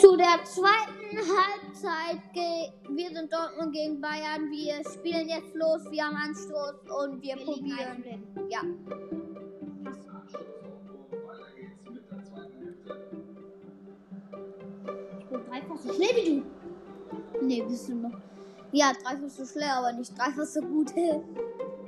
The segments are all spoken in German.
Zu der zweiten Halbzeit, wir sind Dortmund gegen Bayern. Wir spielen jetzt los, wir haben Anstoß und wir, Wir probieren. Ja. Ich bin dreifach so schnell wie du. Nee, bist du noch. Ja, dreifach so schnell, aber nicht dreifach so gut.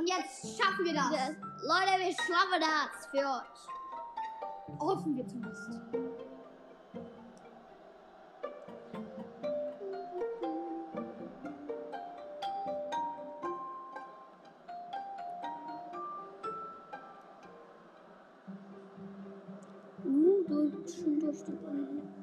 Und jetzt schaffen wir das. Das- Leute, wir schaffen das für euch. Hoffen wir zumindest. Uh, durch, schon durch die Beine.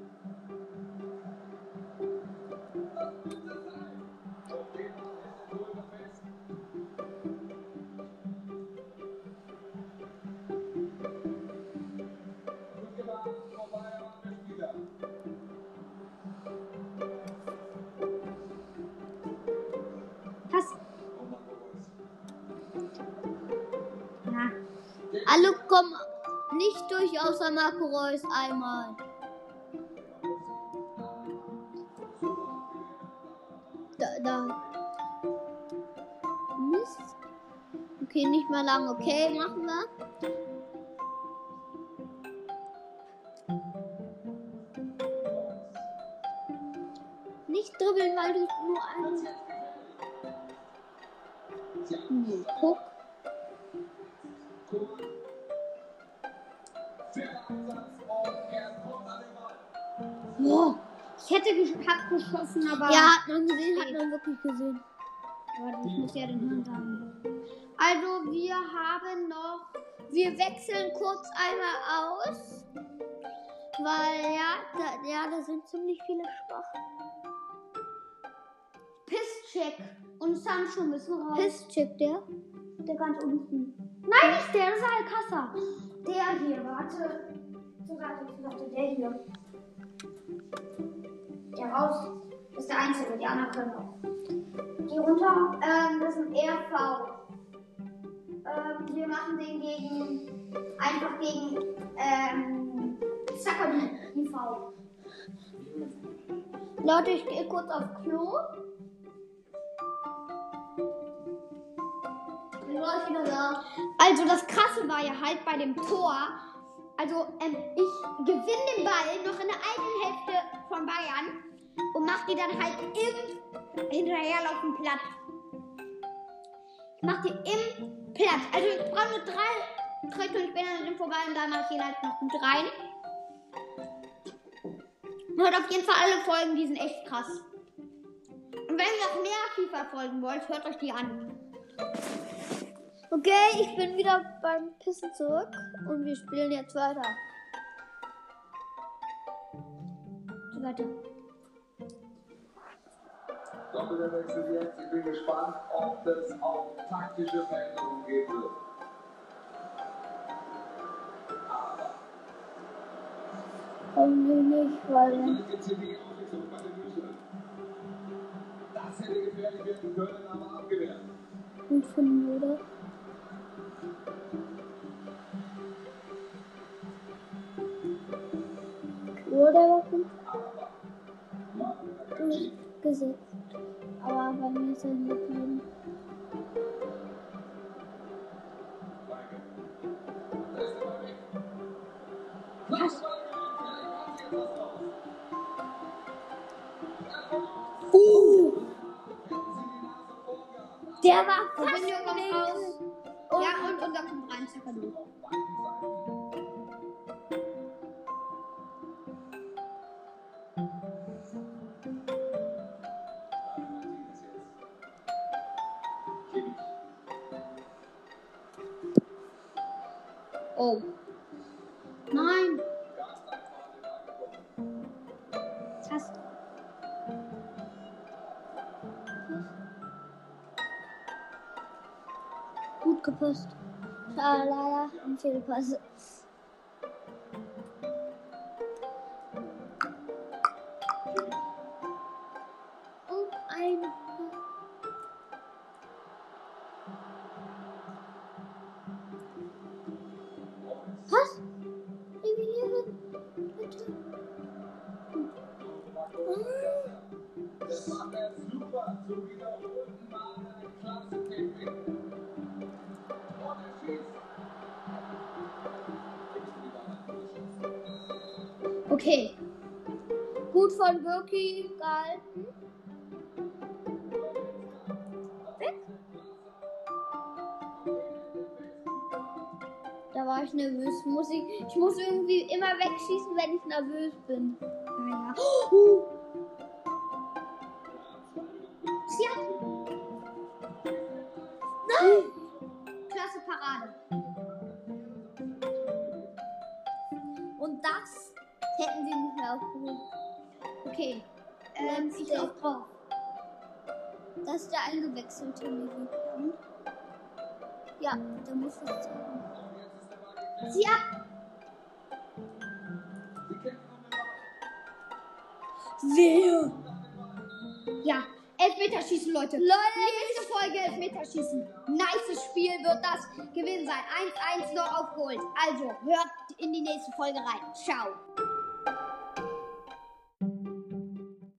Alle kommen nicht durch, außer Marco Reus einmal. Da, da. Mist. Okay, nicht mal lang. Okay, machen wir. Nicht dribbeln, weil du nur einen. Nee, guck. Boah. Ich hätte gesch hab geschossen, aber. Ja, hat man gesehen, hat man wirklich gesehen. Warte, ich muss ja den Hund haben. Also wir haben noch, wir wechseln kurz einmal aus, weil ja, da, ja, da sind ziemlich viele schwach. Pisscheck und Sancho müssen raus. Pisscheck, der? Der ganz unten. Nein, nicht der, das ist Alcázar. Der hier, warte. Zur Seite, der hier. Der raus. Ist der Einzige, die anderen können auch. Die runter, ähm, das ein RV. Ähm, wir machen den gegen, einfach gegen, ähm, Zackerli, IV. Leute, ich gehe kurz auf Klo. Gleich wieder da. Also das Krasse war ja halt bei dem Tor. Also ähm, ich gewinne den Ball noch in der eigenen Hälfte von Bayern und mach die dann halt im hinterherlaufen platt. Ich mach die im Platt. Also ich brauche nur drei Tritte und ich bin dann vorbei und dann mach ich ihn halt noch gut rein. Hört auf jeden Fall alle Folgen, die sind echt krass. Und wenn ihr noch mehr FIFA-Folgen wollt, hört euch die an. Okay, ich bin wieder beim Pissen zurück und wir spielen jetzt weiter. So weiter. Doppelwechsel jetzt. Ich bin gespannt, ob es auch taktische Veränderungen geben wird. Hoffentlich nicht, weil. Das hätte gefährlich werden können, aber abgewehrt. gut finden würde. Wurde durchgesetzt. Aber bei mir ist er hängen geblieben. Uh! Der war fast links. Und Ja, und unser kommt rein. Oh. Nein. Hast Gut gepasst. Leider ein Fehlpass. Okay. Gut von Birki gehalten. Weg. Da war ich nervös. Muss ich, ich muss irgendwie immer wegschießen, wenn ich nervös bin. naja. Uh. Sie Klasse Parade. Und das hätten sie nicht mehr aufgehoben. Okay. Ähm, ich Letzte. auch drauf. Das ist der eingewechselte. Und? Ja, da muss es sein. Sie ab. Wer? Ja. Elfmeterschießen, Leute. Leute, Nächste Folge Elfmeterschießen. Nices Spiel wird das gewesen sein. 1-1 noch aufgeholt. Also, hört in die nächste Folge rein. Ciao.